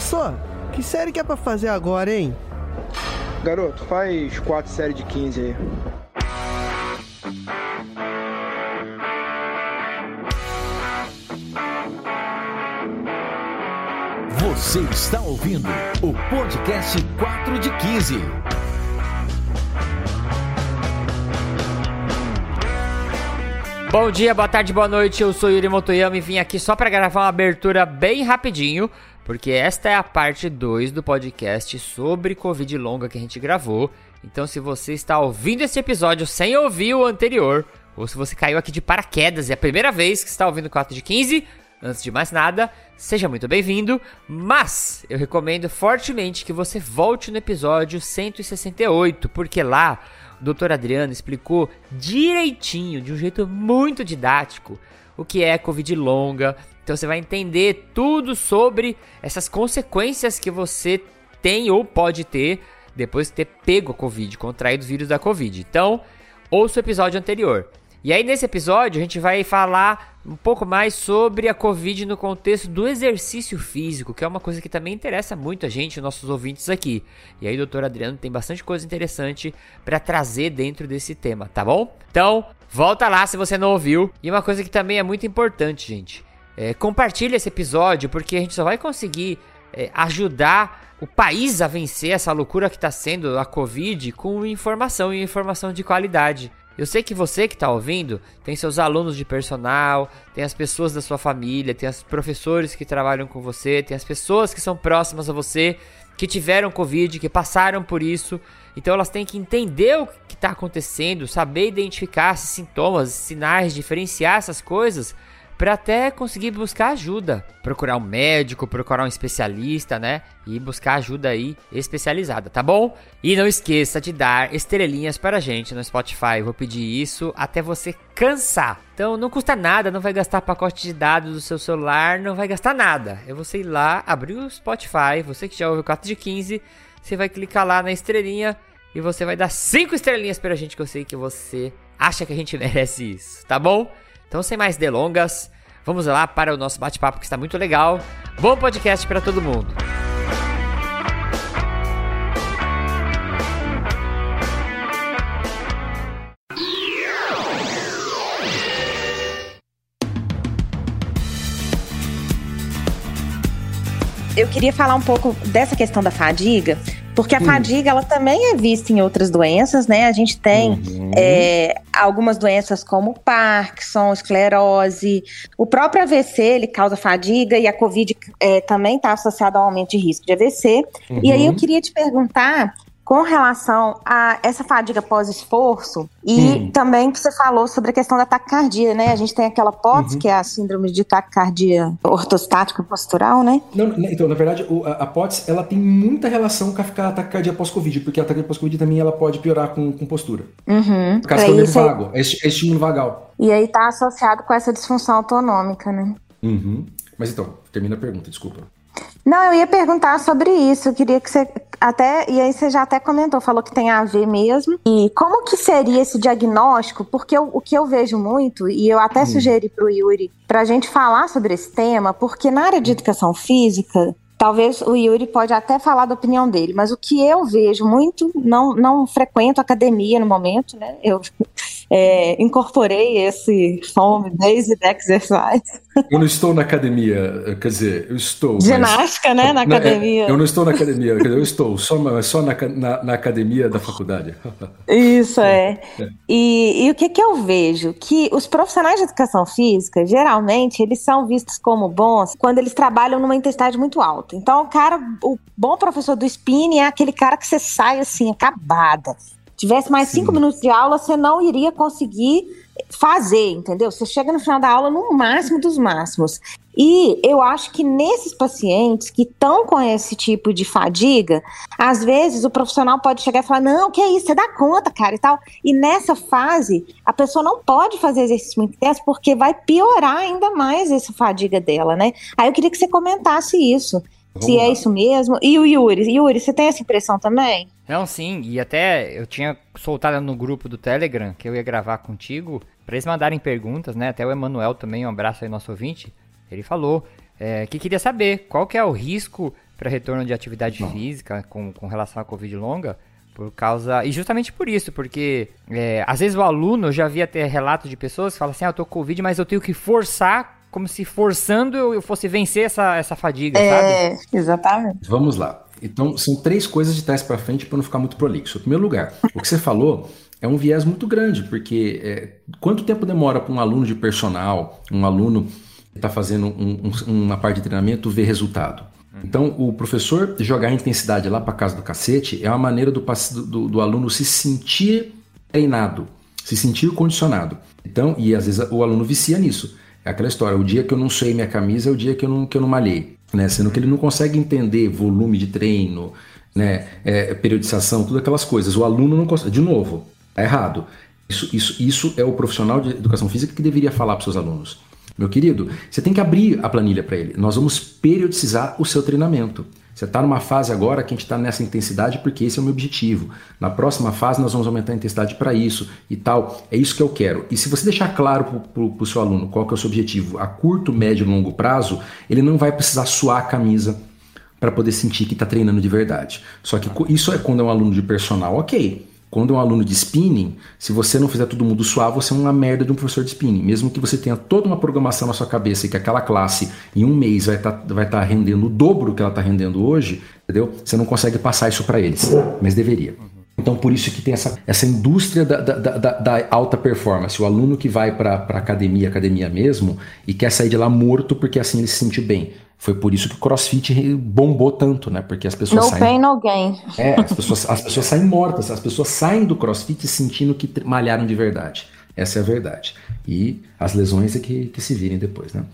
Só, que série que é pra fazer agora, hein? Garoto, faz quatro séries de 15 aí. Você está ouvindo o podcast 4 de 15. Bom dia, boa tarde, boa noite. Eu sou Yuri Motoyama e vim aqui só para gravar uma abertura bem rapidinho, porque esta é a parte 2 do podcast sobre Covid longa que a gente gravou. Então, se você está ouvindo esse episódio sem ouvir o anterior, ou se você caiu aqui de paraquedas e é a primeira vez que está ouvindo o 4 de 15, antes de mais nada, seja muito bem-vindo, mas eu recomendo fortemente que você volte no episódio 168, porque lá o doutor Adriano explicou direitinho, de um jeito muito didático, o que é Covid longa. Então você vai entender tudo sobre essas consequências que você tem ou pode ter depois de ter pego a Covid, contraído o vírus da Covid. Então, ouça o episódio anterior. E aí, nesse episódio, a gente vai falar um pouco mais sobre a Covid no contexto do exercício físico, que é uma coisa que também interessa muito a gente, nossos ouvintes aqui. E aí, doutor Adriano tem bastante coisa interessante para trazer dentro desse tema, tá bom? Então, volta lá se você não ouviu. E uma coisa que também é muito importante, gente. É, compartilhe esse episódio, porque a gente só vai conseguir é, ajudar o país a vencer essa loucura que está sendo a Covid com informação e informação de qualidade. Eu sei que você que está ouvindo tem seus alunos de personal, tem as pessoas da sua família, tem os professores que trabalham com você, tem as pessoas que são próximas a você, que tiveram Covid, que passaram por isso. Então elas têm que entender o que está acontecendo, saber identificar esses sintomas, sinais, diferenciar essas coisas para até conseguir buscar ajuda, procurar um médico, procurar um especialista, né? E buscar ajuda aí especializada, tá bom? E não esqueça de dar estrelinhas para a gente no Spotify. Eu vou pedir isso até você cansar. Então não custa nada, não vai gastar pacote de dados do seu celular, não vai gastar nada. É você ir lá, abrir o Spotify, você que já ouviu o 4 de 15, você vai clicar lá na estrelinha e você vai dar 5 estrelinhas pra gente que eu sei que você acha que a gente merece isso, tá bom? Então, sem mais delongas, vamos lá para o nosso bate-papo que está muito legal. Bom podcast para todo mundo. Eu queria falar um pouco dessa questão da fadiga, porque a hum. fadiga ela também é vista em outras doenças, né? A gente tem uhum. é, algumas doenças como Parkinson, esclerose, o próprio AVC ele causa fadiga e a COVID é, também está associada ao aumento de risco de AVC. Uhum. E aí eu uhum. queria te perguntar com relação a essa fadiga pós-esforço e hum. também que você falou sobre a questão da taquicardia, né? A gente tem aquela POTS, uhum. que é a síndrome de taquicardia ortostática postural, né? Não, né, então, na verdade, a, POTS, ela tem muita relação com a taquicardia pós-Covid, porque a taquicardia pós-Covid também ela pode piorar com, com postura. Uhum. Por causa do nervo vago, é, é estímulo vagal. E aí tá associado com essa disfunção autonômica, né? Uhum. Mas então, termina a pergunta, desculpa. Não, eu ia perguntar sobre isso. Eu queria que você até e aí você já até comentou, falou que tem a ver mesmo. E como que seria esse diagnóstico? Porque eu, o que eu vejo muito e eu até hum. sugeri para o Yuri para a gente falar sobre esse tema, porque na área de educação física Talvez o Yuri pode até falar da opinião dele, mas o que eu vejo muito, não, não frequento academia no momento, né? Eu é, incorporei esse home base exercise. Eu não estou na academia, quer dizer, eu estou. Ginástica, mas, né? Na é, academia. eu não estou na academia, eu estou só, só na, na, na academia da faculdade. Isso, é. é. E, e o que, que eu vejo? Que os profissionais de educação física, geralmente, eles são vistos como bons quando eles trabalham numa intensidade muito alta. Então, o cara, o bom professor do spinning é aquele cara que você sai assim, acabada tivesse mais Sim. cinco minutos de aula, você não iria conseguir fazer, entendeu? Você chega no final da aula no máximo dos máximos. E eu acho que nesses pacientes que estão com esse tipo de fadiga, às vezes o profissional pode chegar e falar: não, que é isso, você dá conta, cara, e tal. E nessa fase, a pessoa não pode fazer exercício muito intenso porque vai piorar ainda mais essa fadiga dela, né? Aí eu queria que você comentasse isso. Se é lá. é isso mesmo. E o Yuri? Yuri, você tem essa impressão também? Não, sim, e até eu tinha soltado no grupo do Telegram que eu ia gravar contigo para eles mandarem perguntas, né? Até o Emanuel também, um abraço aí nosso ouvinte. Ele falou é, que queria saber qual que é o risco para retorno de atividade Não. física com, com relação à Covid longa. Por causa. E justamente por isso, porque é, às vezes o aluno já via ter relatos de pessoas que falam assim: ah, eu tô com Covid, mas eu tenho que forçar, como se forçando eu fosse vencer essa, essa fadiga, é, sabe? Exatamente. Vamos lá. Então, são três coisas de trás para frente para não ficar muito prolixo. Em primeiro lugar, o que você falou é um viés muito grande, porque é, quanto tempo demora para um aluno de personal, um aluno que está fazendo um, um, uma parte de treinamento, ver resultado? Então, o professor jogar a intensidade lá para casa do cacete é uma maneira do, do, do, aluno se sentir treinado, se sentir condicionado. Então, e às vezes o aluno vicia nisso. É aquela história, o dia que eu não suei minha camisa é o dia que eu não, que eu não malhei. Né? Sendo que ele não consegue entender volume de treino, né? É, periodização, todas aquelas coisas. O aluno não consegue. De novo, tá errado. Isso, isso, isso é o profissional de educação física que deveria falar para seus alunos. Meu querido, você tem que abrir a planilha para ele. Nós vamos periodizar o seu treinamento. Você está numa fase agora que a gente está nessa intensidade porque esse é o meu objetivo. Na próxima fase nós vamos aumentar a intensidade para isso e tal. É isso que eu quero. E se você deixar claro para o seu aluno qual que é o seu objetivo a curto, médio e longo prazo, ele não vai precisar suar a camisa para poder sentir que está treinando de verdade. Só que isso é quando é um aluno de personal, ok. Quando é um aluno de spinning, se você não fizer todo mundo suar, você é uma merda de um professor de spinning. Mesmo que você tenha toda uma programação na sua cabeça e que aquela classe em um mês vai estar tá, vai tá rendendo o dobro que ela está rendendo hoje, entendeu? Você não consegue passar isso para eles, mas deveria. Então, por isso que tem essa, essa indústria da, da, da, da alta performance. O aluno que vai para academia, academia mesmo, e quer sair de lá morto porque assim ele se sente bem. Foi por isso que o CrossFit bombou tanto, né? Porque as pessoas no saem. pain, no gain. É, as pessoas, as pessoas saem mortas, as pessoas saem do CrossFit sentindo que malharam de verdade. Essa é a verdade. E as lesões é que, que se virem depois, né?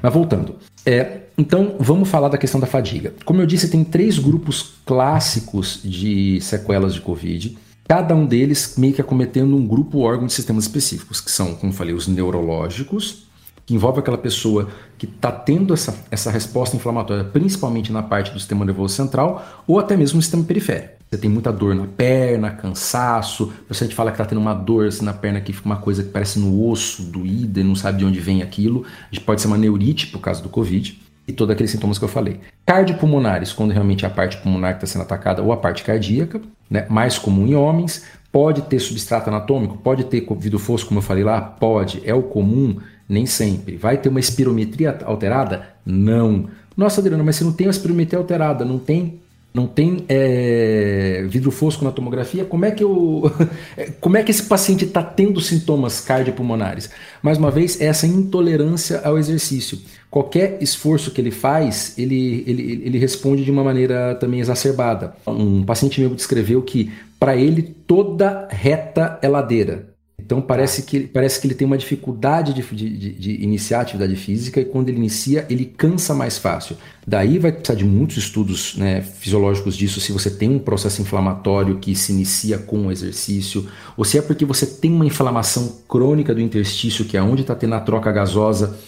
Mas voltando. É, então, vamos falar da questão da fadiga. Como eu disse, tem três grupos clássicos de sequelas de Covid. Cada um deles meio que acometendo um grupo órgão de sistemas específicos, que são, como falei, os neurológicos, que envolve aquela pessoa que está tendo essa, essa resposta inflamatória, principalmente na parte do sistema nervoso central ou até mesmo no sistema periférico. Você tem muita dor na perna, cansaço, o paciente fala que está tendo uma dor assim, na perna que fica uma coisa que parece no osso, doída e não sabe de onde vem aquilo. Pode ser uma neurite por causa do Covid e todos aqueles sintomas que eu falei. Cardiopulmonares, quando realmente é a parte pulmonar que está sendo atacada ou a parte cardíaca, né, mais comum em homens. Pode ter substrato anatômico, pode ter vidro fosco, como eu falei lá, pode, é o comum, nem sempre. Vai ter uma espirometria alterada? Não. Nossa, Adriano, mas se não tem uma espirometria alterada, não tem não tem é, vidro fosco na tomografia, como é que eu, como é que esse paciente está tendo sintomas cardiopulmonares? Mais uma vez, essa intolerância ao exercício. Qualquer esforço que ele faz, ele, ele, ele responde de uma maneira também exacerbada. Um paciente meu descreveu que para ele toda reta é ladeira. Então parece que, parece que ele tem uma dificuldade de, de, de, iniciar a atividade física e quando ele inicia, ele cansa mais fácil. Daí vai precisar de muitos estudos né, fisiológicos disso, se você tem um processo inflamatório que se inicia com o exercício, ou se é porque você tem uma inflamação crônica do interstício, que é onde está tendo a troca gasosa,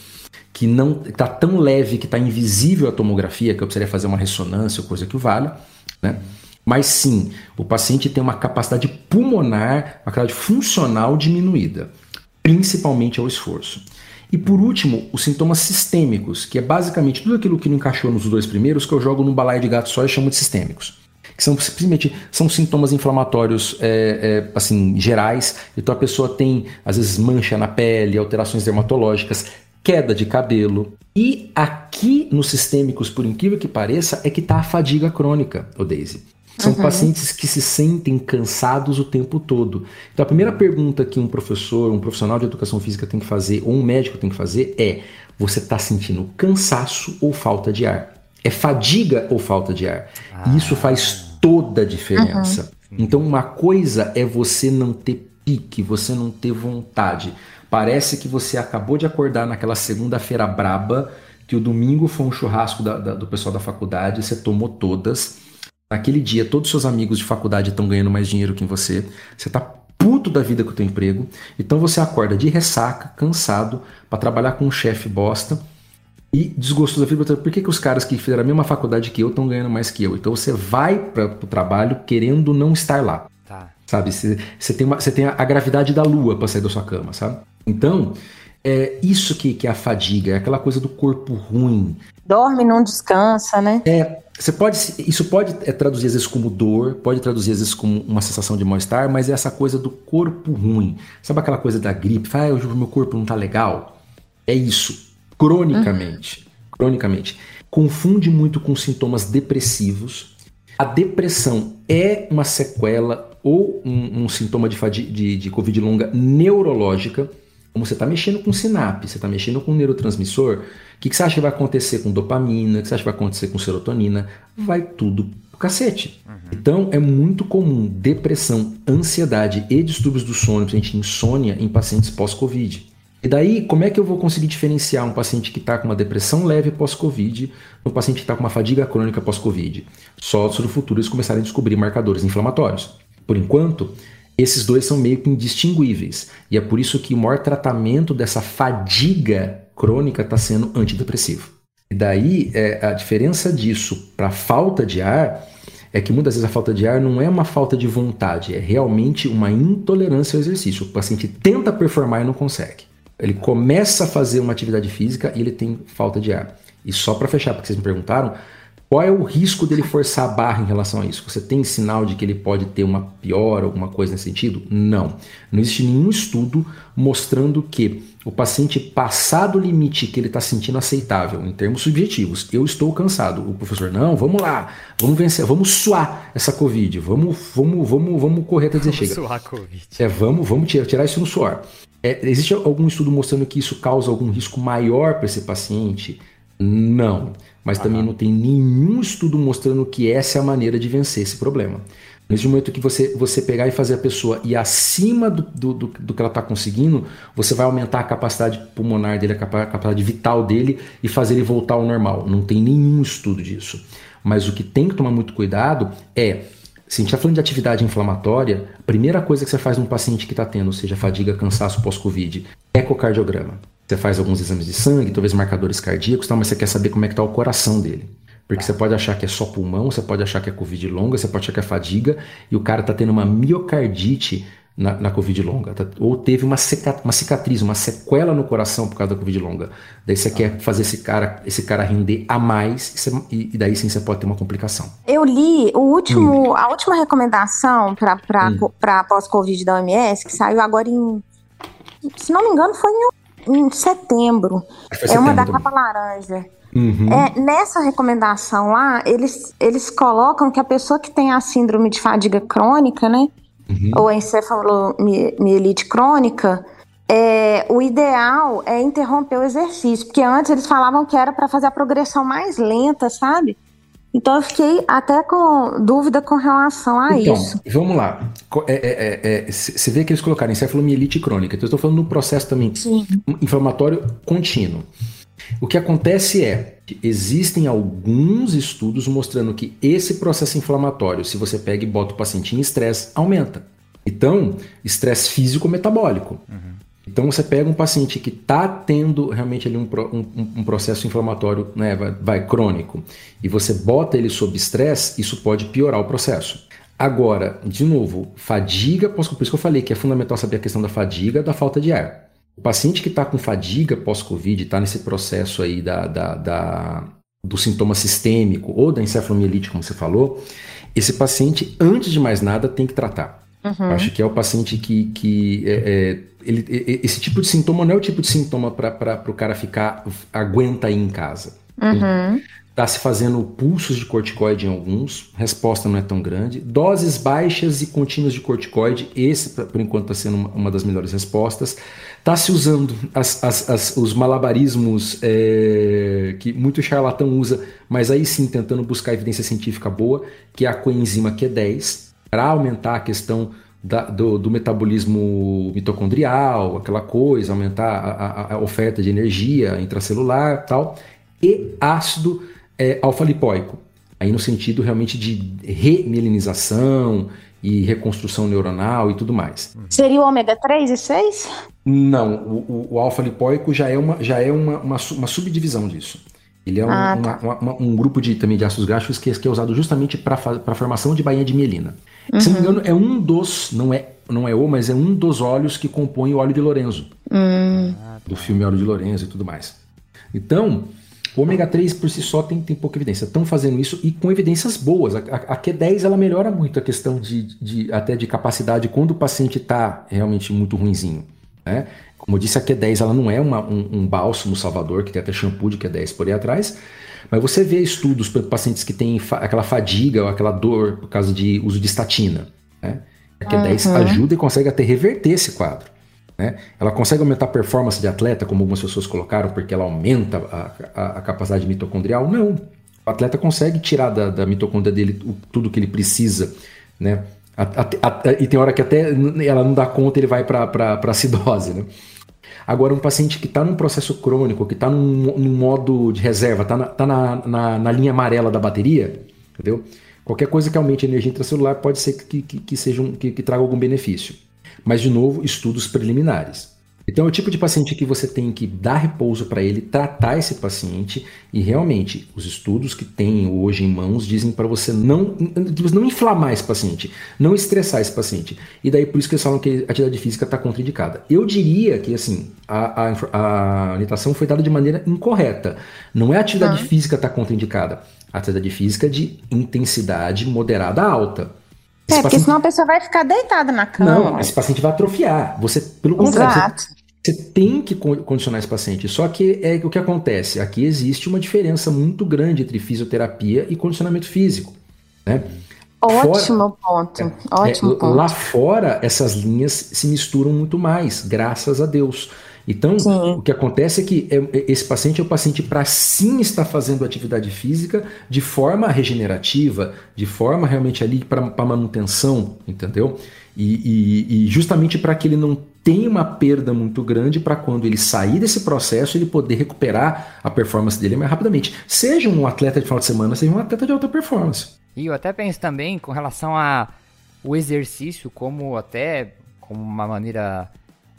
que não está tão leve que está invisível a tomografia, que eu precisaria fazer uma ressonância ou coisa que o valha, né? Mas sim, o paciente tem uma capacidade pulmonar, uma capacidade funcional diminuída, principalmente ao esforço. E por último, os sintomas sistêmicos, que é basicamente tudo aquilo que não encaixou nos dois primeiros, que eu jogo num balaio de gato só e chamo de sistêmicos. Que são simplesmente são sintomas inflamatórios é, é, assim gerais. Então a pessoa tem às vezes mancha na pele, alterações dermatológicas, queda de cabelo. E aqui nos sistêmicos, por incrível que pareça, é que está a fadiga crônica, o Daisy. São uhum. pacientes que se sentem cansados o tempo todo. Então, a primeira pergunta que um professor, um profissional de educação física tem que fazer, ou um médico tem que fazer, é: você está sentindo cansaço ou falta de ar? É fadiga ou falta de ar? Ah. Isso faz toda a diferença. Uhum. Então, uma coisa é você não ter pique, você não ter vontade. Parece que você acabou de acordar naquela segunda-feira braba, que o domingo foi um churrasco da, da, do pessoal da faculdade, você tomou todas Naquele dia, todos os seus amigos de faculdade estão ganhando mais dinheiro que você. Você está puto da vida com o teu emprego. Então você acorda de ressaca, cansado, para trabalhar com um chefe bosta e desgostoso da vida. Por que, que os caras que fizeram a mesma faculdade que eu estão ganhando mais que eu? Então você vai para o trabalho querendo não estar lá. Tá. Sabe? Você, tem uma, você tem a gravidade da lua para sair da sua cama, sabe? Então, é isso que, que é a fadiga, é aquela coisa do corpo ruim. Dorme, não descansa, né? É, você pode, isso pode é, traduzir às vezes como dor, pode traduzir às vezes como uma sensação de mal-estar, mas é essa coisa do corpo ruim. Sabe aquela coisa da gripe? Ah, hoje meu corpo não tá legal. É isso, cronicamente. Uhum. Cronicamente. Confunde muito com sintomas depressivos. A depressão é uma sequela ou um, um sintoma de, de, de Covid longa neurológica como você está mexendo com sinapse, você está mexendo com neurotransmissor, o que, que, você acha que vai acontecer com dopamina, o que você acha que vai acontecer com serotonina? Vai tudo pro cacete. Uhum. Então é muito comum depressão, ansiedade e distúrbios do sono, principalmente insônia, em pacientes pós-Covid. E daí, como é que eu vou conseguir diferenciar um paciente que está com uma depressão leve pós-Covid de um paciente que está com uma fadiga crônica pós-Covid? Só se no futuro eles começarem a descobrir marcadores inflamatórios. Por enquanto, esses dois são meio que indistinguíveis. E é por isso que o maior tratamento dessa fadiga crônica está sendo antidepressivo. E daí, é, a diferença disso para falta de ar é que muitas vezes a falta de ar não é uma falta de vontade, é realmente uma intolerância ao exercício. O paciente tenta performar e não consegue. Ele começa a fazer uma atividade física e ele tem falta de ar. E só para fechar, porque vocês me perguntaram, qual é o risco dele forçar a barra em relação a isso? Você tem sinal de que ele pode ter uma pior, alguma coisa nesse sentido? Não. Não existe nenhum estudo mostrando que o paciente passar do limite que ele está sentindo aceitável, em termos subjetivos, eu estou cansado. O professor, não, vamos lá, vamos vencer, vamos suar essa Covid, vamos, vamos, vamos, vamos correr até dizer vamos chega. Suar a COVID. É, vamos, vamos tirar, tirar isso no suor. É, existe algum estudo mostrando que isso causa algum risco maior para esse paciente? Não mas também não tem nenhum estudo mostrando que essa é a maneira de vencer esse problema. Nesse momento que você, você pegar e fazer a pessoa ir acima do, do, do, do que ela está conseguindo, você vai aumentar a capacidade pulmonar dele, a capacidade vital dele e fazer ele voltar ao normal. Não tem nenhum estudo disso. Mas o que tem que tomar muito cuidado é, se a gente está falando de atividade inflamatória, a primeira coisa que você faz num paciente que está tendo, seja fadiga, cansaço pós-Covid, ecocardiograma. Você faz alguns exames de sangue, talvez marcadores cardíacos, mas você quer saber como é que está o coração dele. Porque você pode achar que é só pulmão, você pode achar que é Covid longa, você pode achar que é fadiga, e o cara está tendo uma miocardite na, na Covid longa. Tá, ou teve uma, uma cicatriz, uma sequela no coração por causa da Covid longa. Daí você quer fazer esse cara, esse cara render a mais, e, você, e, daí sim você pode ter uma complicação. Eu li o último, hum. a última recomendação para hum. pós-Covid da OMS, que saiu agora em. Se não me engano, foi em em setembro. É uma da capa laranja. Uhum. É, nessa recomendação lá, eles, eles colocam que a pessoa que tem a síndrome de fadiga crônica, né? Uhum. Ou encefalomielite crônica, é, o ideal é interromper o exercício. Porque antes eles falavam que era para fazer a progressão mais lenta, sabe? Então eu fiquei até com dúvida com relação a então, isso. Vamos lá. Você é, é, é, vê que eles colocaram encefalomielite crônica. Então eu estou falando no processo também Sim. inflamatório contínuo. O que acontece é que existem alguns estudos mostrando que esse processo inflamatório, se você pega e bota o paciente em estresse, aumenta. Então, estresse físico-metabólico. Uhum. Então você pega um paciente que está tendo realmente ali um, um, um processo inflamatório né, vai, vai, crônico e você bota ele sob estresse, isso pode piorar o processo. Agora, de novo, fadiga, por isso que eu falei que é fundamental saber a questão da fadiga, da falta de ar. O paciente que está com fadiga pós-Covid, está nesse processo aí da, da, da, do sintoma sistêmico ou da encefalomielite, como você falou, esse paciente, antes de mais nada, tem que tratar. Uhum. Acho que é o paciente que, que é, é, ele, esse tipo de sintoma não é o tipo de sintoma para o cara ficar aguenta aí em casa. Uhum. Está se fazendo pulsos de corticoide em alguns, resposta não é tão grande. Doses baixas e contínuas de corticoide, esse por enquanto está sendo uma, uma, das melhores respostas. Está se usando as, as, as, os malabarismos é, que muito charlatão usa, mas aí sim tentando buscar evidência científica boa, que é a coenzima Q10, para aumentar a questão da, do, do, metabolismo mitocondrial, aquela coisa, aumentar a, a, a oferta de energia intracelular tal, e ácido é, alfa-lipoico, aí no sentido realmente de remilinização e reconstrução neuronal e tudo mais. Seria o ômega 3 e 6? Não, o, o, o alfa-lipoico já é, uma, já é uma, uma, uma subdivisão disso. Ele é um, Ah, tá. uma- uma- um grupo de, também de ácidos graxos que, que é usado justamente para a formação de bainha de mielina. Se não me engano, é um dos, não é, não é o, mas é um dos óleos que compõe o óleo de Lorenzo. Do filme Óleo de Lorenzo e tudo mais. Então, o ômega 3 por si só tem, tem pouca evidência. Estão fazendo isso e com evidências boas. A, a- a Q10 ela melhora muito a questão de, de- até de capacidade quando o paciente está realmente muito ruinzinho. Né? Como eu disse, a Q10 ela não é uma- um, um bálsamo salvador, que tem até shampoo de Q10 por aí atrás. Mas você vê estudos para pacientes que têm fa- aquela fadiga ou aquela dor por causa de uso de estatina. Né? A Q10 ajuda e consegue até reverter esse quadro. né? Ela consegue aumentar a performance de atleta, como algumas pessoas colocaram, porque ela aumenta a, a- a capacidade mitocondrial? Não. O atleta consegue tirar da, da mitocôndria dele o- tudo que ele precisa, né? A- a- a- e tem hora que até ela não dá conta, ele vai para acidose, né? Agora, um paciente que está num processo crônico, que está num, num modo de reserva, está na, tá na, na, na linha amarela da bateria, entendeu? Qualquer coisa que aumente a energia intracelular pode ser que, que, que, seja um, que, que traga algum benefício. Mas, de novo, estudos preliminares. Então, é o tipo de paciente que você tem que dar repouso para ele, tratar esse paciente e realmente os estudos que tem hoje em mãos dizem para você não, não inflamar esse paciente, não estressar esse paciente. E daí por isso que eles falam que a atividade física está contraindicada. Eu diria que assim a, a, a orientação foi dada de maneira incorreta. Não é a atividade física está contraindicada, a atividade física de intensidade moderada a alta. É, Esse porque paciente- senão a pessoa vai ficar deitada na cama. não, esse paciente vai atrofiar. Você, pelo contrário, Exato. você tem que con- condicionar esse paciente. Só que é o que acontece. Aqui existe uma diferença muito grande entre fisioterapia e condicionamento físico. Né? Ótimo ponto. Ótimo É, ponto. Lá fora, essas linhas se misturam muito mais, graças a Deus. Então, Sim. o que acontece é que é- é- esse paciente é o paciente para sim estar fazendo atividade física de forma regenerativa, de forma realmente ali para manutenção, entendeu? E, e- e justamente para que ele não tenha uma perda muito grande para quando ele sair desse processo ele poder recuperar a performance dele mais rapidamente. Seja um atleta de final de semana, seja um atleta de alta performance. E eu até penso também com relação a o exercício como até como uma maneira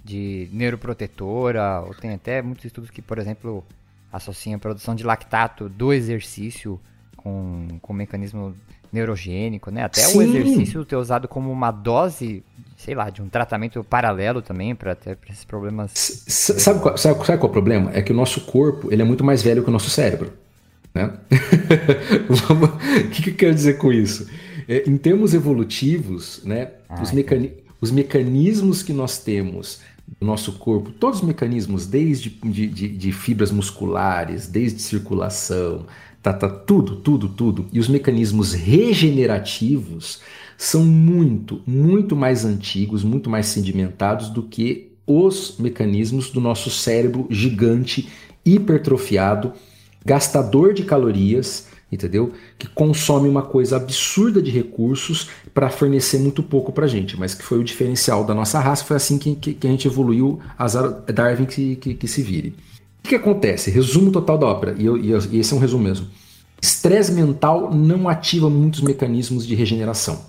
de neuroprotetora, ou tem até muitos estudos que, por exemplo, associam a produção de lactato do exercício com, com mecanismo neurogênico, né? Até o Sim. exercício ter usado como uma dose, sei lá, de um tratamento paralelo também para esses problemas. S- Sabe qual, sabe, sabe qual é o problema? É que o nosso corpo ele é muito mais velho que o nosso cérebro. Né? O que, que eu quero dizer com isso? É, em termos evolutivos, né, Ah, os, mecani- os mecanismos que nós temos no nosso corpo, todos os mecanismos, desde de, de- de fibras musculares, desde circulação, tá, tá, tudo, tudo, tudo, e os mecanismos regenerativos são muito, muito mais antigos, muito mais sedimentados do que os mecanismos do nosso cérebro gigante, hipertrofiado, gastador de calorias, entendeu? Que consome uma coisa absurda de recursos para fornecer muito pouco para gente, mas que foi o diferencial da nossa raça, foi assim que, que, que a gente evoluiu, azar Darwin que, que, que se vire. O que, que acontece? Resumo total da ópera, e, eu- e eu- e esse é um resumo mesmo. Estresse mental não ativa muitos mecanismos de regeneração.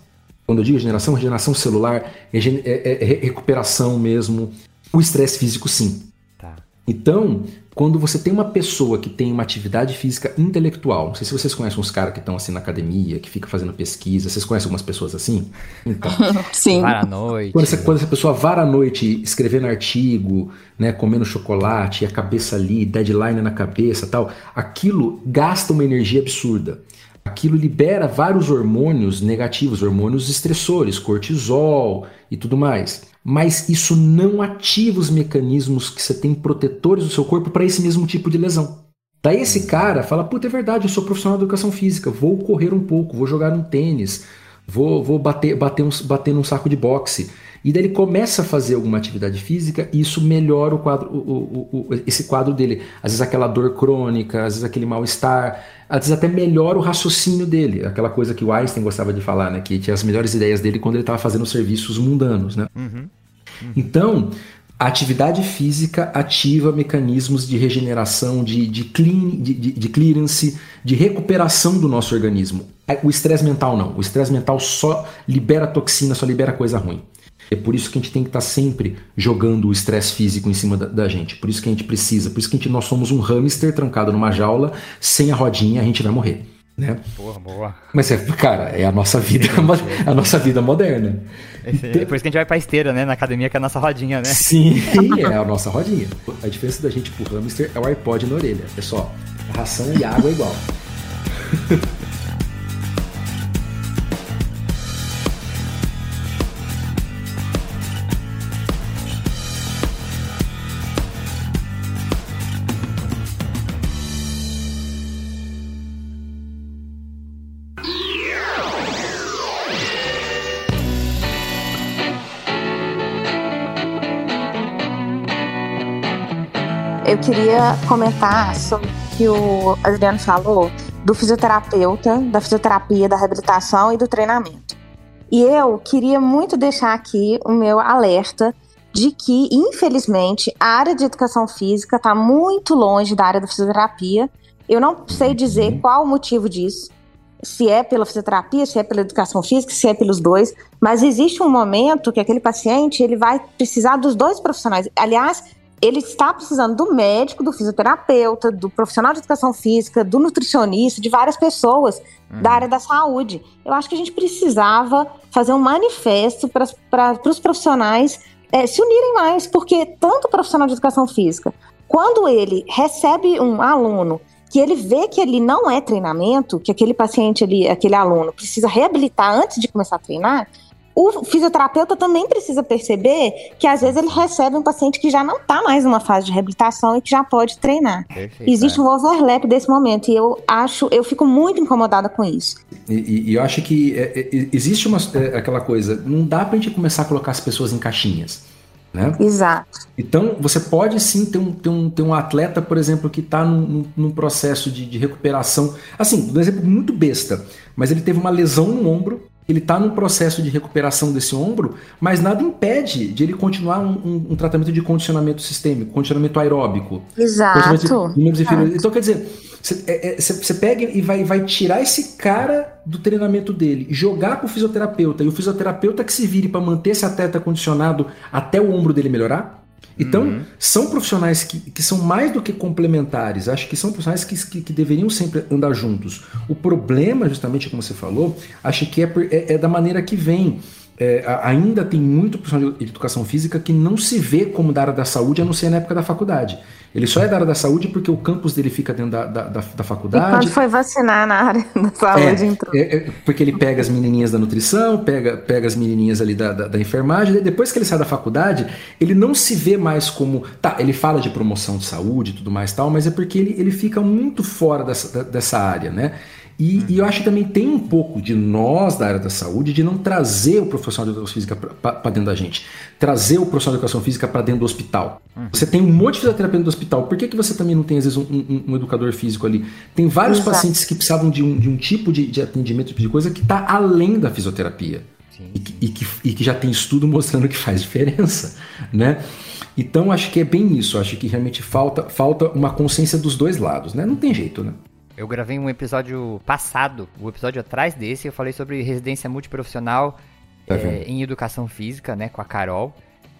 Quando eu digo regeneração, regeneração celular, regen- é- é- é recuperação mesmo. O estresse físico, sim. Tá. Então, quando você tem uma pessoa que tem uma atividade física intelectual, não sei se vocês conhecem uns caras que estão assim na academia, que fica fazendo pesquisa, vocês conhecem algumas pessoas assim? Então, Sim. Para a noite. quando essa, quando essa pessoa vara à noite escrevendo artigo, né, comendo chocolate, e a cabeça ali, deadline na cabeça tal, aquilo gasta uma energia absurda. Aquilo libera vários hormônios negativos, hormônios estressores, cortisol e tudo mais. Mas isso não ativa os mecanismos que você tem protetores do seu corpo para esse mesmo tipo de lesão. Daí esse cara fala: Puta, é verdade, eu sou profissional de educação física, vou correr um pouco, vou jogar um tênis, vou, vou bater, bater, um, bater num saco de boxe. E daí ele começa a fazer alguma atividade física e isso melhora o quadro, o, o- o- esse quadro dele. Às vezes aquela dor crônica, às vezes aquele mal-estar, às vezes até melhora o raciocínio dele. Aquela coisa que o Einstein gostava de falar, né? Que tinha as melhores ideias dele quando ele estava fazendo serviços mundanos, né? Então, a atividade física ativa mecanismos de regeneração, de, de, clean, de, de- clearance, de recuperação do nosso organismo. É, O estresse mental não. O estresse mental só libera toxina, só libera coisa ruim. É por isso que a gente tem que estar tá sempre jogando o estresse físico em cima da, da, gente. Por isso que a gente precisa. Por isso que a gente, nós somos um hamster trancado numa jaula, sem a rodinha, a gente vai morrer. Né? Boa, boa. Mas, é, cara, é a nossa vida, a nossa vida moderna. É, então, por isso que a gente vai pra esteira, né? Na academia, que é a nossa rodinha, né? Sim, é a nossa rodinha. A diferença da gente pro hamster é o iPod na orelha. É só ração e água igual. eu queria comentar sobre o que o Adriano falou do fisioterapeuta, da fisioterapia, da reabilitação e do treinamento. E eu queria muito deixar aqui o meu alerta de que, infelizmente, a área de educação física está muito longe da área da fisioterapia. Eu não sei dizer uhum. qual o motivo disso, se é pela fisioterapia, se é pela educação física, se é pelos dois, mas existe um momento que aquele paciente ele vai precisar dos dois profissionais. Aliás, ele está precisando do médico, do fisioterapeuta, do profissional de educação física, do nutricionista, de várias pessoas uhum. da área da saúde. Eu acho que a gente precisava fazer um manifesto para os profissionais é, se unirem mais, porque tanto o profissional de educação física, quando ele recebe um aluno que ele vê que ele não é treinamento, que aquele paciente ali, aquele aluno precisa reabilitar antes de começar a treinar, o fisioterapeuta também precisa perceber que às vezes ele recebe um paciente que já não está mais numa fase de reabilitação e que já pode treinar. Perfeito, Existe é. um overlap desse momento e eu acho, eu fico muito incomodada com isso. E, e eu acho que é, é, existe uma, é, aquela coisa, não dá para a gente começar a colocar as pessoas em caixinhas. Né? Exato. Então, você pode sim ter um, ter um, ter um atleta, por exemplo, que está num, num, processo de, de recuperação. Assim, um exemplo muito besta, mas ele teve uma lesão no ombro ele está num processo de recuperação desse ombro, mas nada impede de ele continuar um, um, um tratamento de condicionamento sistêmico, condicionamento aeróbico. Exato. De então, quer dizer, você é, é, pega e vai, vai tirar esse cara do treinamento dele, jogar para o fisioterapeuta, e o fisioterapeuta que se vire para manter esse atleta condicionado até o ombro dele melhorar? Então, uhum. são profissionais que, que são mais do que complementares, acho que são profissionais que, que, que, deveriam sempre andar juntos. O problema, justamente como você falou, acho que é, é, é da maneira que vem é, ainda tem muito profissional de educação física que não se vê como da área da saúde, a não ser na época da faculdade. Ele só é da área da saúde porque o campus dele fica dentro da, da, da, da faculdade. E quando foi vacinar na área da saúde, é, entrou. É, é, porque ele pega as menininhas da nutrição, pega, pega as menininhas ali da, da, da enfermagem, depois que ele sai da faculdade, ele não se vê mais como. Tá, ele fala de promoção de saúde e tudo mais tal, mas é porque ele, ele fica muito fora dessa, dessa área, né? E, uhum. e, eu acho que também tem um pouco de nós da área da saúde de não trazer o profissional de educação física para dentro da gente, trazer o profissional de educação física para dentro do hospital. Uhum. Você tem um monte de fisioterapia dentro do hospital, por que, que você também não tem, às vezes, um, um, um educador físico ali? Tem vários Exato. pacientes que precisavam de um, de um tipo de, de atendimento, tipo de coisa que está além da fisioterapia. E que, e, que, e que já tem estudo mostrando que faz diferença, né? Então acho que é bem isso, acho que realmente falta, falta uma consciência dos dois lados, né? Não tem jeito, né? Eu gravei um episódio passado, o um episódio atrás desse, eu falei sobre residência multiprofissional tá é, em educação física, né, com a Carol.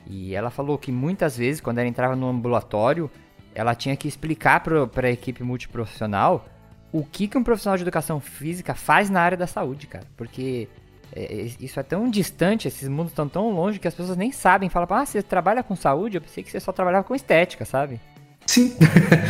E ela falou que muitas vezes, quando ela entrava no ambulatório, ela tinha que explicar para a equipe multiprofissional o que, que um profissional de educação física faz na área da saúde, cara. Porque é, isso é tão distante, esses mundos estão tão longe que as pessoas nem sabem. Falam, ah, você trabalha com saúde? Eu pensei que você só trabalhava com estética, sabe? Sim.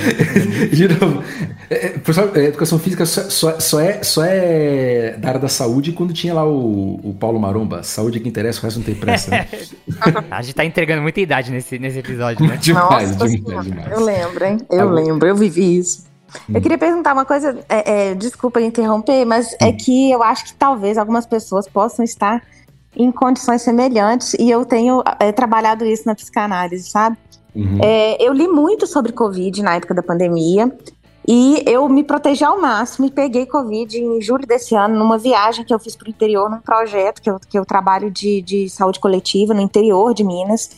de novo, é, é pessoal, a é, educação física só, só, só, é, só é da área da saúde quando tinha lá o, o Paulo Maromba. Saúde é que interessa, o resto não tem pressa. Né? a gente tá entregando muita idade nesse, nesse episódio, né? demais, Nossa, demais, demais. Eu lembro, hein? Eu lembro, eu vivi isso. Hum. Eu queria perguntar uma coisa, é, é, desculpa interromper, mas é hum. é que eu acho que talvez algumas pessoas possam estar em condições semelhantes e eu tenho é, trabalhado isso na psicanálise, sabe? Uhum. É, eu li muito sobre Covid na época da pandemia. E eu me protegi ao máximo e peguei Covid em julho desse ano, numa viagem que eu fiz para o interior, num projeto que eu, que eu trabalho de, de saúde coletiva no interior de Minas.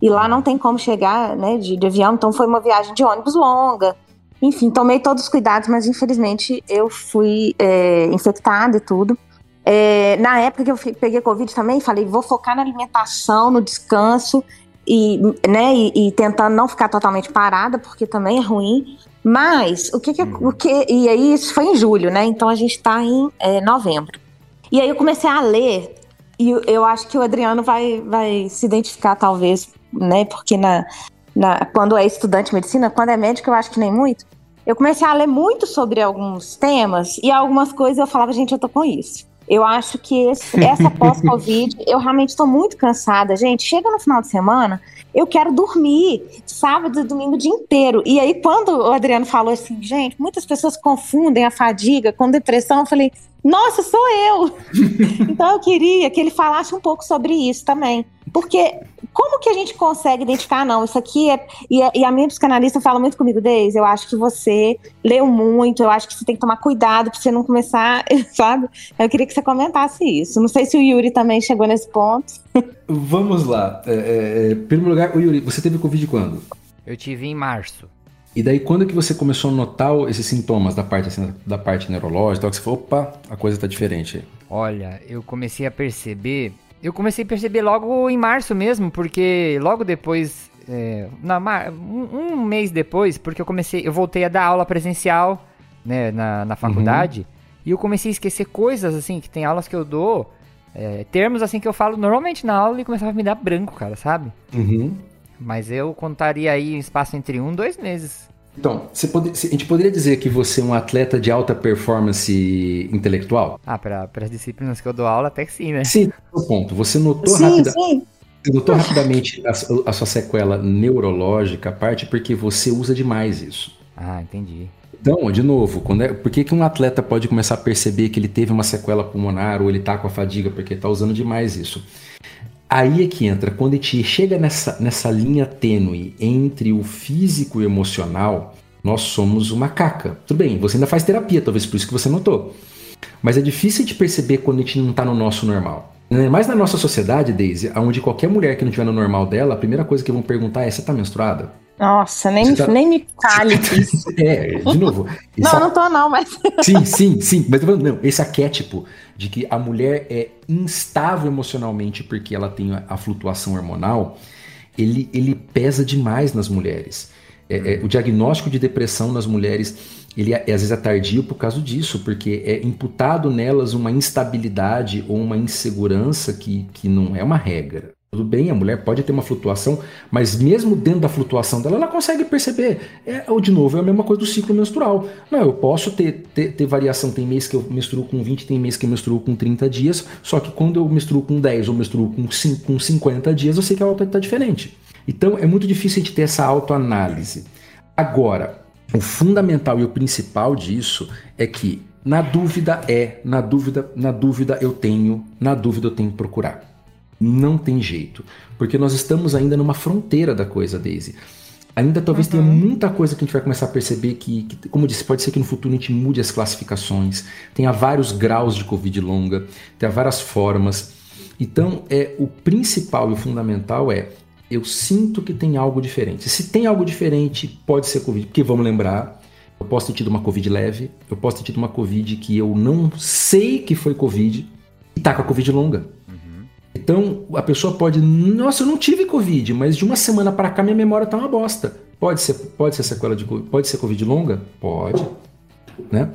E lá não tem como chegar né, de, de avião, então foi uma viagem de ônibus longa. Enfim, tomei todos os cuidados, mas infelizmente eu fui é, infectada e tudo. É, na época que eu peguei Covid também, falei, vou focar na alimentação, no descanso e, né, e, e tentando não ficar totalmente parada, porque também é ruim. Mas o que, que, o que e aí isso foi em julho, né? Então a gente está em é, novembro. E aí eu comecei a ler e eu acho que o Adriano vai, vai se identificar talvez, né? Porque na, na quando é estudante de medicina, quando é médico eu acho que nem muito. Eu comecei a ler muito sobre alguns temas e algumas coisas eu falava, gente, eu tô com isso. Eu acho que esse, essa pós-Covid, eu realmente estou muito cansada, gente. Chega no final de semana, eu quero dormir sábado e domingo o dia inteiro. E aí, quando o Adriano falou assim, gente, muitas pessoas confundem a fadiga com depressão, eu falei, nossa, sou eu! então eu queria que ele falasse um pouco sobre isso também. Porque como que a gente consegue identificar, não, isso aqui é. E, a, e a minha psicanalista fala muito comigo, Deise, eu acho que você leu muito, eu acho que você tem que tomar cuidado pra você não começar, sabe? Eu queria que você comentasse isso. Não sei se o Yuri também chegou nesse ponto. Vamos lá. É, é, é primeiro lugar, o Yuri, você teve Covid quando? Eu tive em março. E daí, quando que você começou a notar esses sintomas da parte, assim, da parte neurológica, que você falou, opa, a coisa tá diferente? Olha, eu comecei a perceber eu comecei a perceber logo em março mesmo, porque logo depois, é, na, um, um, mês depois, porque eu comecei, eu voltei a dar aula presencial, né, na, na faculdade, uhum. e eu comecei a esquecer coisas, assim, que tem aulas que eu dou, é, termos, assim, que eu falo normalmente na aula e começava a me dar branco, cara, sabe? Uhum. Mas eu contaria aí um espaço entre um dois meses. Então, pode, a gente poderia dizer que você é um atleta de alta performance intelectual? Ah, para as disciplinas que eu dou aula, até que sim, né? Sim, o ponto. Você notou rapidamente. Você notou rapidamente a, a, sua sequela neurológica, a parte porque você usa demais isso. Ah, entendi. Então, de novo, quando é, por que, que um atleta pode começar a perceber que ele teve uma sequela pulmonar ou ele está com a fadiga porque está usando demais isso? Aí é que entra, quando a gente chega nessa, nessa linha tênue entre o físico e o emocional, nós somos uma caca. Tudo bem, você ainda faz terapia, talvez por isso que você notou. Mas é difícil de perceber quando a gente não está no nosso normal. Mas na nossa sociedade, Daisy, onde qualquer mulher que não estiver no normal dela, a primeira coisa que vão perguntar é: você está menstruada? Nossa, nem, tá... nem me fale disso. é, de novo. não, não tô não, mas... sim, sim, sim. Mas não, esse arquétipo de que a mulher é instável emocionalmente porque ela tem a, flutuação hormonal, ele, ele pesa demais nas mulheres. É, é, o diagnóstico de depressão nas mulheres, ele é, às vezes é tardio por causa disso, porque é imputado nelas uma instabilidade ou uma insegurança que, que não é uma regra. Tudo bem, a mulher pode ter uma flutuação, mas mesmo dentro da flutuação dela, ela consegue perceber. É, ou de novo, é a mesma coisa do ciclo menstrual. Não, eu posso ter, ter, ter, variação, tem mês que eu menstruo com 20, tem mês que eu menstruo com 30 dias, só que quando eu menstruo com 10 ou menstruo com, 5, com 50 dias, eu sei que a alta está diferente. Então é muito difícil a gente ter essa autoanálise. Agora, o fundamental e o principal disso é que na dúvida é, na dúvida, na dúvida eu tenho, na dúvida eu tenho que procurar. Não tem jeito. Porque nós estamos ainda numa fronteira da coisa, Daisy. Ainda talvez uhum. tenha muita coisa que a gente vai começar a perceber que, que, como eu disse, pode ser que no futuro a gente mude as classificações, tenha vários graus de Covid longa, tenha várias formas. Então, é o principal e o fundamental é eu sinto que tem algo diferente. Se tem algo diferente, pode ser Covid, porque vamos lembrar, eu posso ter tido uma Covid leve, eu posso ter tido uma Covid que eu não sei que foi Covid e tá com a Covid longa. Então, a pessoa pode, nossa, eu não tive Covid, mas de uma semana para cá minha memória tá uma bosta. Pode ser, pode ser sequela de pode ser Covid longa? Pode, né?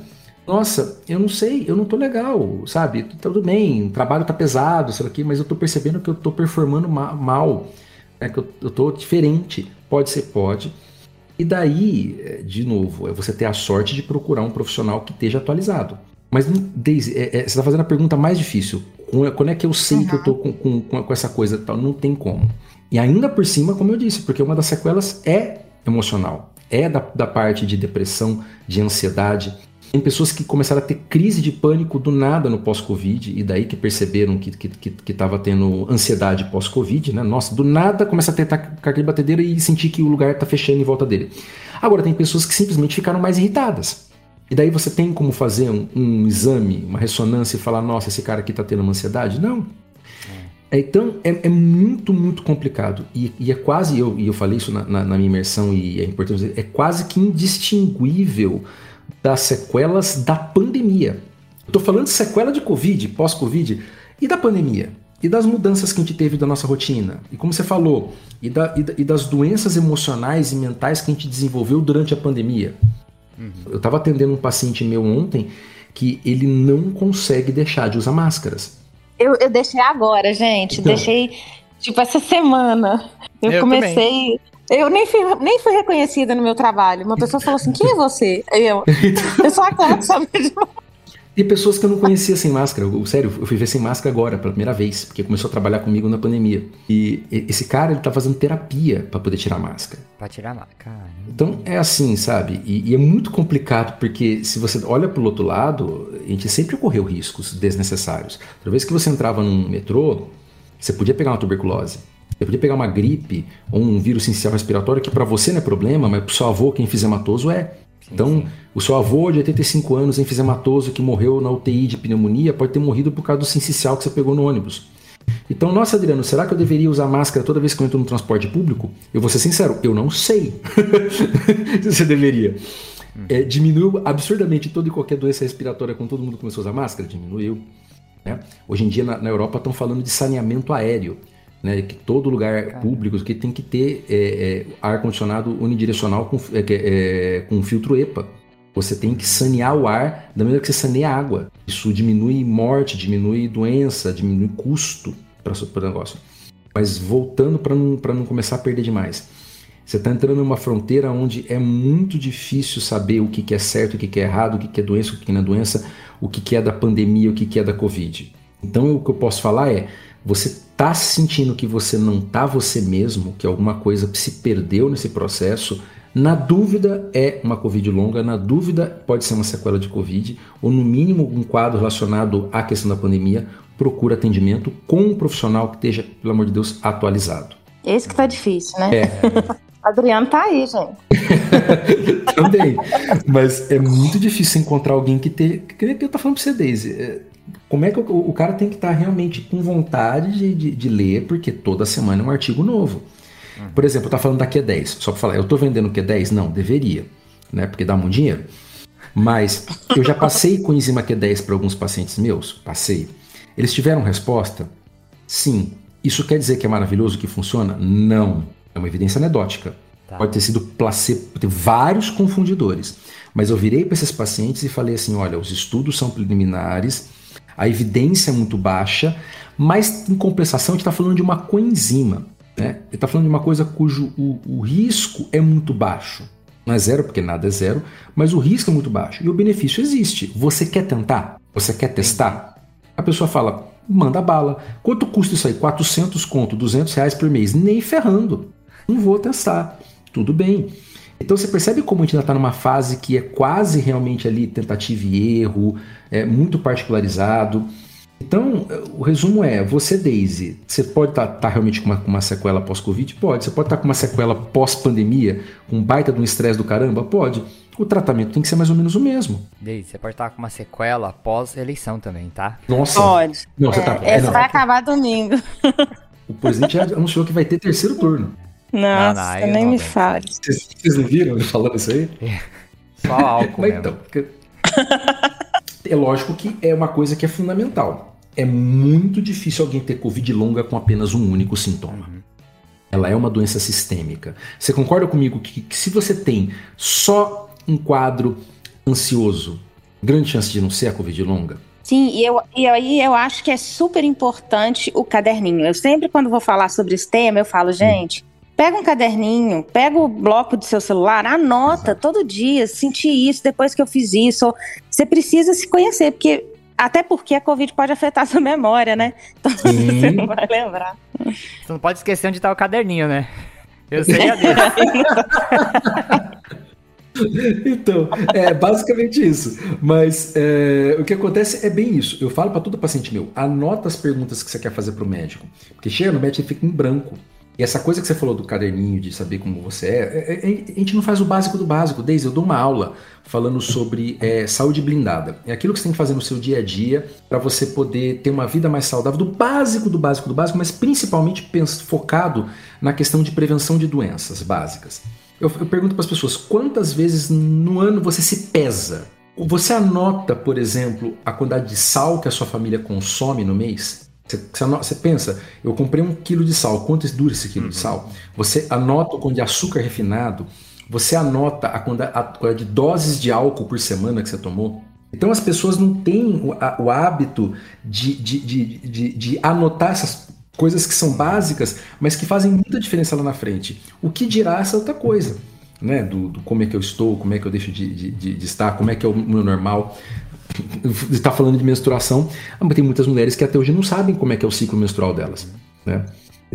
Nossa, eu não sei, eu não tô legal, sabe? Tudo bem, o trabalho tá pesado, sei lá aqui, mas eu tô percebendo que eu tô performando mal, né? que eu, eu tô diferente. Pode ser, pode. E daí, é, de novo, é você ter a sorte de procurar um profissional que esteja atualizado. Mas, Daisy, é, é, você está fazendo a pergunta mais difícil. Quando é que eu sei uhum. que eu tô com, com, com essa coisa tal? Não tem como. E ainda por cima, como eu disse, porque uma das sequelas é emocional, é da, da parte de depressão, de ansiedade. Tem pessoas que começaram a ter crise de pânico do nada no pós-Covid, e daí que perceberam que estava que, que, que tendo ansiedade pós-Covid, né? Nossa, do nada começa a ter carga de batedeira e sentir que o lugar está fechando em volta dele. Agora, tem pessoas que simplesmente ficaram mais irritadas. E daí você tem como fazer um, um exame, uma ressonância e falar, nossa, esse cara aqui está tendo uma ansiedade? Não. É. Então é, é, muito, muito complicado. E, e, é quase, eu, e eu falei isso na, na, na minha imersão, e é importante dizer, é quase que indistinguível das sequelas da pandemia. Tô falando de sequela de Covid, pós-Covid, e da pandemia. E das mudanças que a gente teve da nossa rotina. E como você falou, e, da, e, da, e das doenças emocionais e mentais que a gente desenvolveu durante a pandemia. Uhum. Eu estava atendendo um paciente meu ontem que ele não consegue deixar de usar máscaras. Eu, eu deixei agora, gente. Então, deixei, tipo, essa semana. Eu, eu comecei. Também. Eu nem fui, nem fui reconhecida no meu trabalho. Uma pessoa falou assim: quem é você? Eu, eu sou a Cláudia, sabe? E pessoas que eu não conhecia sem máscara. Eu, sério, eu fui ver sem máscara agora, pela primeira vez, porque começou a trabalhar comigo na pandemia. E esse cara, ele tá fazendo terapia para poder tirar a máscara. Pra tirar a máscara. Então é assim, sabe? E, e, é muito complicado, porque se você olha pro outro lado, a gente sempre correu riscos desnecessários. Toda vez que você entrava num metrô, você podia pegar uma tuberculose. Você podia pegar uma gripe ou um vírus inicial respiratório que para você não é problema, mas pro seu avô, quem fizer matoso, é. Então, sim. o seu avô de 85 anos, enfisematoso, que morreu na UTI de pneumonia, pode ter morrido por causa do sincicial que você pegou no ônibus. Então, nossa, Adriano, será que eu deveria usar máscara toda vez que eu entro no transporte público? Eu vou ser sincero, eu não sei se você deveria. É, diminuiu absurdamente toda e qualquer doença respiratória quando todo mundo começou a usar máscara? Diminuiu. Né? Hoje em dia, na, na Europa, estão falando de saneamento aéreo né, que todo lugar público que tem que ter é, é, ar-condicionado unidirecional com, é, é, com filtro EPA. Você tem que sanear o ar da maneira que você saneia a água. Isso diminui morte, diminui doença, diminui custo para o negócio. Mas voltando para não, não começar a perder demais. Você está entrando numa fronteira onde é muito difícil saber o que, que é certo, o que, que é errado, o que, que é doença, o que, que não é doença, o que, que é da pandemia, o que, que é da Covid. Então, o que eu posso falar é: você está sentindo que você não está você mesmo, que alguma coisa se perdeu nesse processo, na dúvida é uma Covid longa, na dúvida pode ser uma sequela de Covid, ou no mínimo um quadro relacionado à questão da pandemia, procura atendimento com um profissional que esteja, pelo amor de Deus, atualizado. Esse que tá difícil, né? É. Adriano tá aí, gente. Também. Mas é muito difícil encontrar alguém que tenha. Que eu tô falando pra você, Daisy. Como é que o, o cara tem que estar realmente com vontade de, de, de, ler, porque toda semana é um artigo novo. Hum. Por exemplo, tá falando da Q10, só para falar, eu estou vendendo Q10? Não, deveria, né? Porque dá muito dinheiro. Mas eu já passei com enzima Q10 para alguns pacientes meus, passei. Eles tiveram resposta? Sim. Isso quer dizer que é maravilhoso, que funciona? Não. É uma evidência anedótica. Tá. Pode ter sido placebo, tem vários confundidores. Mas eu virei para esses pacientes e falei assim: olha, os estudos são preliminares, a evidência é muito baixa, mas em compensação a gente está falando de uma coenzima. Né? Ele está falando de uma coisa cujo o, o risco é muito baixo. Não é zero, porque nada é zero, mas o risco é muito baixo. E o benefício existe. Você quer tentar? Você quer testar? A pessoa fala, manda bala. Quanto custa isso aí? 400 conto, 200 reais por mês? Nem ferrando. Não vou testar. Tudo bem. Então você percebe como a gente ainda está numa fase que é quase realmente ali tentativa e erro, é muito particularizado. Então, o resumo é: você, Daisy, você pode estar tá, tá realmente com uma, com uma, sequela pós-Covid? Pode. Você pode estar tá com uma sequela pós-pandemia, com um baita de um estresse do caramba? Pode. O tratamento tem que ser mais ou menos o mesmo. Daisy, você pode estar com uma sequela pós-eleição também, tá? Nossa. Pode. Não, você é, tá. Essa é, vai acabar domingo. O presidente já anunciou que vai ter terceiro turno. Nossa, não, não, nem não, me fale. Vocês, vocês não viram ele falando isso aí? É. Só álcool Mas, então, é lógico que é uma coisa que é fundamental. É muito difícil alguém ter Covid longa com apenas um único sintoma. Uhum. Ela é uma doença sistêmica. Você concorda comigo que, que se você tem só um quadro ansioso, grande chance de não ser a Covid longa? Sim, e, eu, e aí eu acho que é super importante o caderninho. Eu sempre, quando vou falar sobre esse tema, eu falo, gente, Pega um caderninho, pega o bloco do seu celular, anota todo dia, senti isso depois que eu fiz isso. Você precisa se conhecer, porque até porque a Covid pode afetar a sua memória, né? Então Sim. você não vai lembrar. Você não pode esquecer onde está o caderninho, né? Eu sei a então, é basicamente isso. Mas é, o que acontece é bem isso. Eu falo para todo paciente meu: anota as perguntas que você quer fazer para o médico. Porque chega no médico e fica em branco. E essa coisa que você falou do caderninho, de saber como você é, é, é, a gente não faz o básico do básico. Desde eu dou uma aula falando sobre é, saúde blindada. É aquilo que você tem que fazer no seu dia a dia para você poder ter uma vida mais saudável, do básico, do básico, do básico, mas principalmente focado na questão de prevenção de doenças básicas. Eu, eu pergunto para as pessoas: quantas vezes no ano você se pesa? Você anota, por exemplo, a quantidade de sal que a sua família consome no mês? Você, pensa, eu comprei um quilo de sal, quanto dura esse quilo de sal? Você anota o quanto de açúcar refinado, você anota a quantidade de doses de álcool por semana que você tomou. Então as pessoas não têm o, a, o hábito de, de, de, de, de anotar essas coisas que são básicas, mas que fazem muita diferença lá na frente. O que dirá essa outra coisa? Né? Do, do como é que eu estou, como é que eu deixo de, de, de estar, como é que é o meu normal. Está falando de menstruação, mas tem muitas mulheres que até hoje não sabem como é que é o ciclo menstrual delas. Né?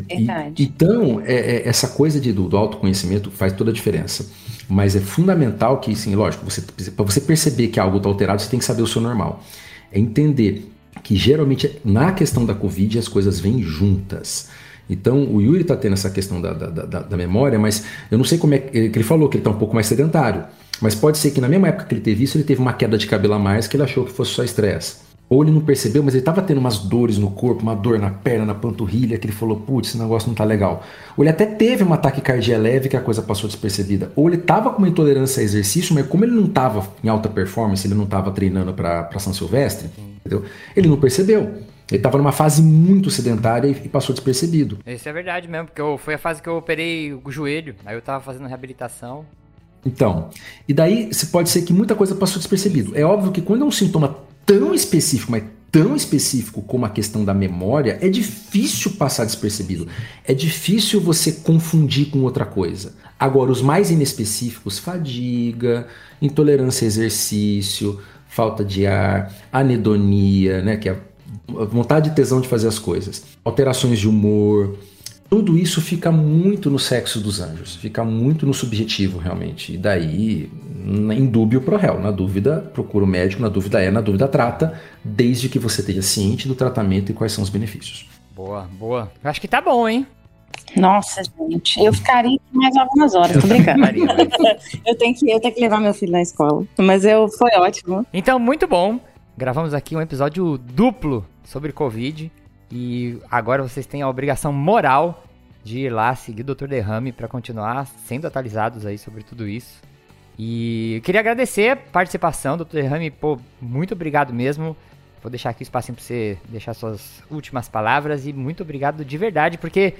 E, então, é, é, essa coisa de, do, do, autoconhecimento faz toda a diferença. Mas é fundamental que, sim, lógico, você, para você perceber que algo está alterado, você tem que saber o seu normal. É entender que geralmente na questão da Covid as coisas vêm juntas. Então o Yuri está tendo essa questão da, da, da, da, memória, mas eu não sei como é que ele falou que ele está um pouco mais sedentário. Mas pode ser que na mesma época que ele teve isso, ele teve uma queda de cabelo a mais que ele achou que fosse só estresse. Ou ele não percebeu, mas ele estava tendo umas dores no corpo, uma dor na perna, na panturrilha, que ele falou, putz, esse negócio não tá legal. Ou ele até teve um ataque cardíaco leve que a coisa passou despercebida. Ou ele estava com uma intolerância a exercício, mas como ele não estava em alta performance, ele não estava treinando para São Silvestre, entendeu? Ele não percebeu. Ele estava numa fase muito sedentária e passou despercebido. Isso é verdade mesmo, porque eu, foi a fase que eu operei o joelho, aí eu estava fazendo reabilitação. Então, e daí se pode ser que muita coisa passou despercebido. É óbvio que quando é um sintoma tão específico, mas tão específico como a questão da memória, é difícil passar despercebido. É difícil você confundir com outra coisa. Agora, os mais inespecíficos, fadiga, intolerância a exercício, falta de ar, anedonia, né, que é a vontade e tesão de fazer as coisas, alterações de humor, tudo isso fica muito no sexo dos anjos, fica muito no subjetivo realmente. E daí, em dúvida pro réu. Na dúvida, procura o médico, na dúvida é, na dúvida trata, desde que você esteja ciente do tratamento e quais são os benefícios. Boa, boa. Acho que tá bom, hein? Nossa, gente, eu ficaria mais algumas horas, tô brincando. eu, tenho que, eu tenho que levar meu filho na escola. Mas eu foi ótimo. Então, muito bom. Gravamos aqui um episódio duplo sobre Covid. E agora vocês têm a obrigação moral de ir lá seguir o Dr. Derrame para continuar sendo atualizados aí sobre tudo isso. E eu queria agradecer a participação, Dr. Derrame, pô, muito obrigado mesmo. Vou deixar aqui o espacinho para você deixar suas últimas palavras e muito obrigado de verdade, porque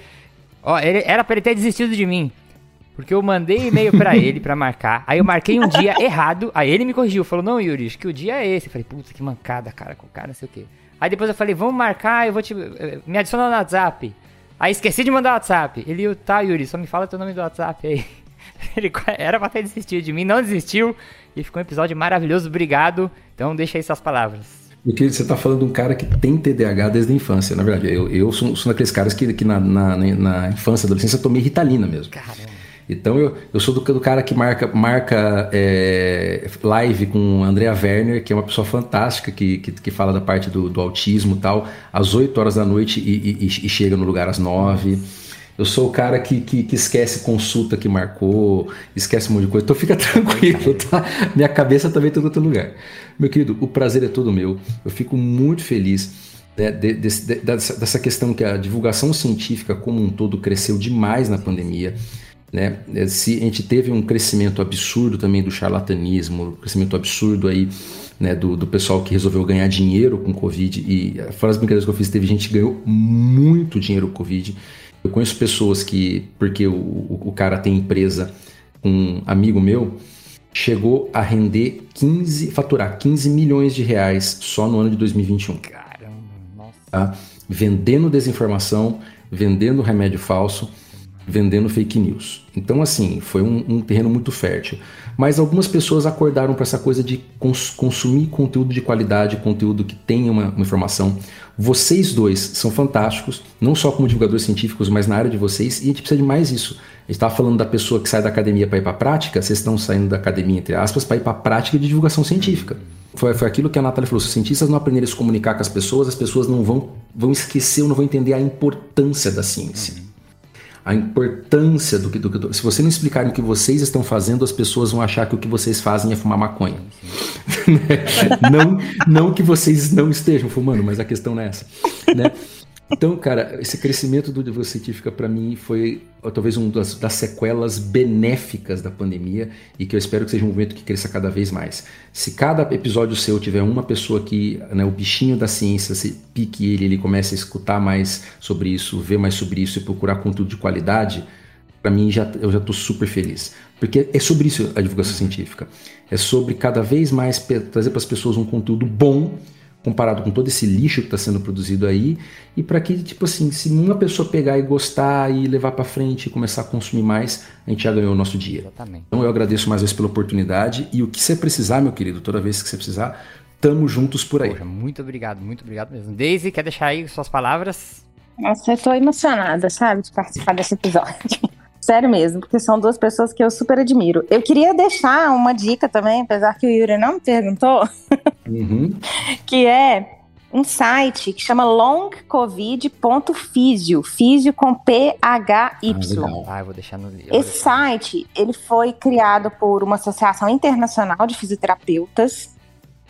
ó, ele, era para ele ter desistido de mim. Porque eu mandei e-mail para ele para marcar. Aí eu marquei um dia errado. Aí ele me corrigiu, falou: "Não, Yuri, acho que o dia é esse". Eu falei: "Puta, que mancada, cara, com o cara, não sei o quê". Aí depois eu falei, vamos marcar, eu vou te. Eh, me adiciona no WhatsApp. Aí esqueci de mandar o WhatsApp. Ele, tá, Yuri, só me fala teu nome do WhatsApp aí. Ele era pra ter desistido de mim, não desistiu. E ficou um episódio maravilhoso, obrigado. Então deixa aí suas palavras. Porque você está falando de um cara que tem TDAH desde a infância, na verdade. Eu, eu sou, sou daqueles caras que, que na, na, na infância, adolescência, eu tomei Ritalina mesmo. Caramba. Então eu, eu sou do, do cara que marca, marca é, live com Andrea Werner, que é uma pessoa fantástica, que, que, que fala da parte do, do autismo e tal, às 8 horas da noite e, e, e, chega no lugar às 9. Eu sou o cara que, que, que, esquece consulta que marcou, esquece um monte de coisa. Então fica tranquilo, tá? Minha cabeça também está em outro lugar. Meu querido, o prazer é todo meu. Eu fico muito feliz né, de, de, de, dessa, dessa questão que a divulgação científica como um todo cresceu demais na pandemia. Né? É, se a gente teve um crescimento absurdo também do charlatanismo, um crescimento absurdo aí né, do, do pessoal que resolveu ganhar dinheiro com Covid. E fora as brincadeiras que eu fiz, teve gente que ganhou muito dinheiro com Covid. Eu conheço pessoas que, porque o, o, o cara tem empresa, um amigo meu, chegou a render 15, faturar 15 milhões de reais só no ano de 2021. Caramba, nossa. Tá? Vendendo desinformação, vendendo remédio falso vendendo fake news. Então, assim, foi um, um terreno muito fértil. Mas algumas pessoas acordaram para essa coisa de cons consumir conteúdo de qualidade, conteúdo que tenha uma, uma, informação. Vocês dois são fantásticos, não só como divulgadores científicos, mas na área de vocês, e a gente precisa de mais isso. A gente estava falando da pessoa que sai da academia para ir para a prática, vocês estão saindo da academia, entre aspas, para ir para a prática de divulgação científica. Foi, foi aquilo que a Natália falou: se os cientistas não aprenderem a se comunicar com as pessoas, as pessoas não vão, vão esquecer ou não vão entender a importância da ciência a importância do que, do que. Se você não explicar o que vocês estão fazendo, as pessoas vão achar que o que vocês fazem é fumar maconha. não, não que vocês não estejam fumando, mas a questão não é essa. Né? Então, cara, esse crescimento do Divulgação Científica para mim foi talvez uma das, das, sequelas benéficas da pandemia e que eu espero que seja um movimento que cresça cada vez mais. Se cada episódio seu tiver uma pessoa que, né, o bichinho da ciência, se pique ele, ele comece a escutar mais sobre isso, ver mais sobre isso e procurar conteúdo de qualidade, para mim já, eu já estou super feliz. Porque é sobre isso a divulgação científica. É sobre cada vez mais trazer para as pessoas um conteúdo bom comparado com todo esse lixo que está sendo produzido aí, e para que, tipo assim, se uma pessoa pegar e gostar e levar para frente e começar a consumir mais, a gente já ganhou o nosso dia. Exatamente. Então eu agradeço mais uma vez pela oportunidade e o que você precisar, meu querido, toda vez que você precisar, tamo juntos por aí. Poxa, muito obrigado, muito obrigado mesmo. Daisy, quer deixar aí suas palavras? Nossa, eu tô emocionada, sabe, de participar desse episódio. Sério mesmo, porque são duas pessoas que eu super admiro. Eu queria deixar uma dica também, apesar que o Yuri não me perguntou, uhum. que é um site que chama longcovid.physio, físio com P-H-Y. Ah, ah, eu vou deixar no livro. Esse site, ele foi criado por uma associação internacional de fisioterapeutas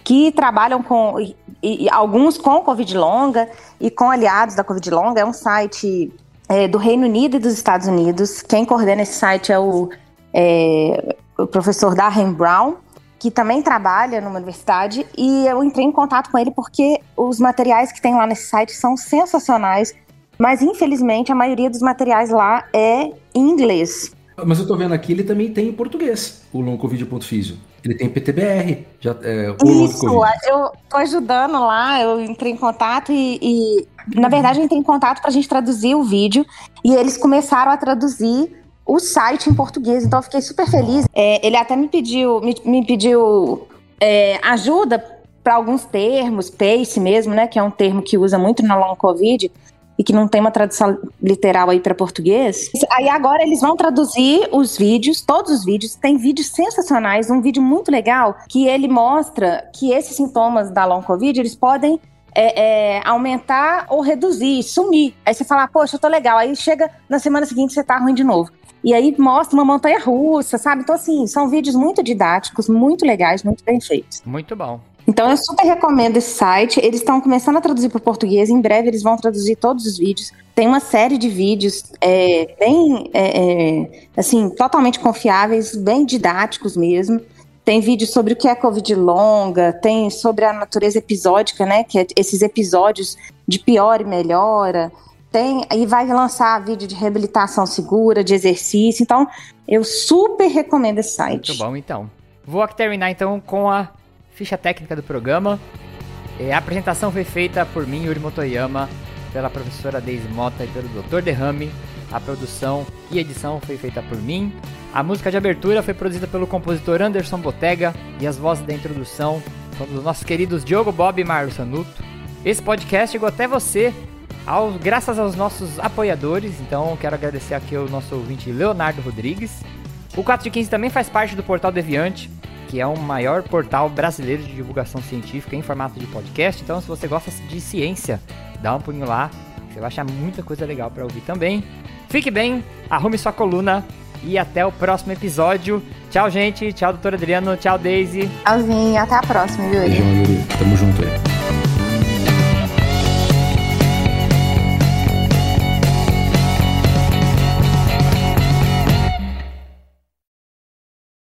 que trabalham com, e, e, alguns com Covid longa e com aliados da Covid longa. É um site é, do Reino Unido e dos Estados Unidos. Quem coordena esse site é o, é, o professor Darren Brown, que também trabalha numa universidade, e eu entrei em contato com ele porque os materiais que tem lá nesse site são sensacionais, mas infelizmente a maioria dos materiais lá é em inglês. Mas eu tô vendo aqui, ele também tem em português, o longovideo.fisio. Ele tem PTBR. Já, é, Isso, eu tô ajudando lá, eu entrei em contato e, e na verdade, eu entrei em contato para a gente traduzir o vídeo e eles começaram a traduzir o site em português, então eu fiquei super feliz. É, ele até me pediu, me, me pediu é, ajuda para alguns termos, pace mesmo, né, que é um termo que usa muito na long covid e que não tem uma tradução literal aí para português. Aí agora eles vão traduzir os vídeos, todos os vídeos. Tem vídeos sensacionais, um vídeo muito legal que ele mostra que esses sintomas da long covid eles podem é, é, aumentar ou reduzir, sumir. Aí você fala, poxa, eu tô legal. Aí chega na semana seguinte você tá ruim de novo. E aí mostra uma montanha russa, sabe? Então, assim, são vídeos muito didáticos, muito legais, muito bem feitos. Muito bom. Então, eu super recomendo esse site. Eles estão começando a traduzir para o português. Em breve, eles vão traduzir todos os vídeos. Tem uma série de vídeos é, bem, é, é assim, totalmente confiáveis, bem didáticos mesmo. Tem vídeo sobre o que é Covid longa, tem sobre a natureza episódica, né? Que é esses episódios de pior e melhora. Tem, e vai lançar vídeo de reabilitação segura, de exercício. Então, eu super recomendo esse site. Muito bom, então. Vou terminar então com a ficha técnica do programa. É, a apresentação foi feita por mim, Yuri Motoyama, pela professora Deise Mota e pelo Dr. Derrame. A produção e edição foi feita por mim. A música de abertura foi produzida pelo compositor Anderson Botega e as vozes da introdução são dos nossos queridos Diogo Bob e Mário Sanuto. Esse podcast chegou até você ao, graças aos nossos apoiadores, então quero agradecer aqui ao nosso ouvinte Leonardo Rodrigues. O 4 de 15 também faz parte do Portal Deviante, que é o maior portal brasileiro de divulgação científica em formato de podcast. Então, se você gosta de ciência, dá um pulinho lá, você vai achar muita coisa legal para ouvir também. Fique bem, arrume sua coluna e até o próximo episódio. Tchau, gente. Tchau, doutor Adriano. Tchau, Daisy. Tchauzinho. Até a próxima, Yuri. Beijão, Yuri. Tamo junto aí.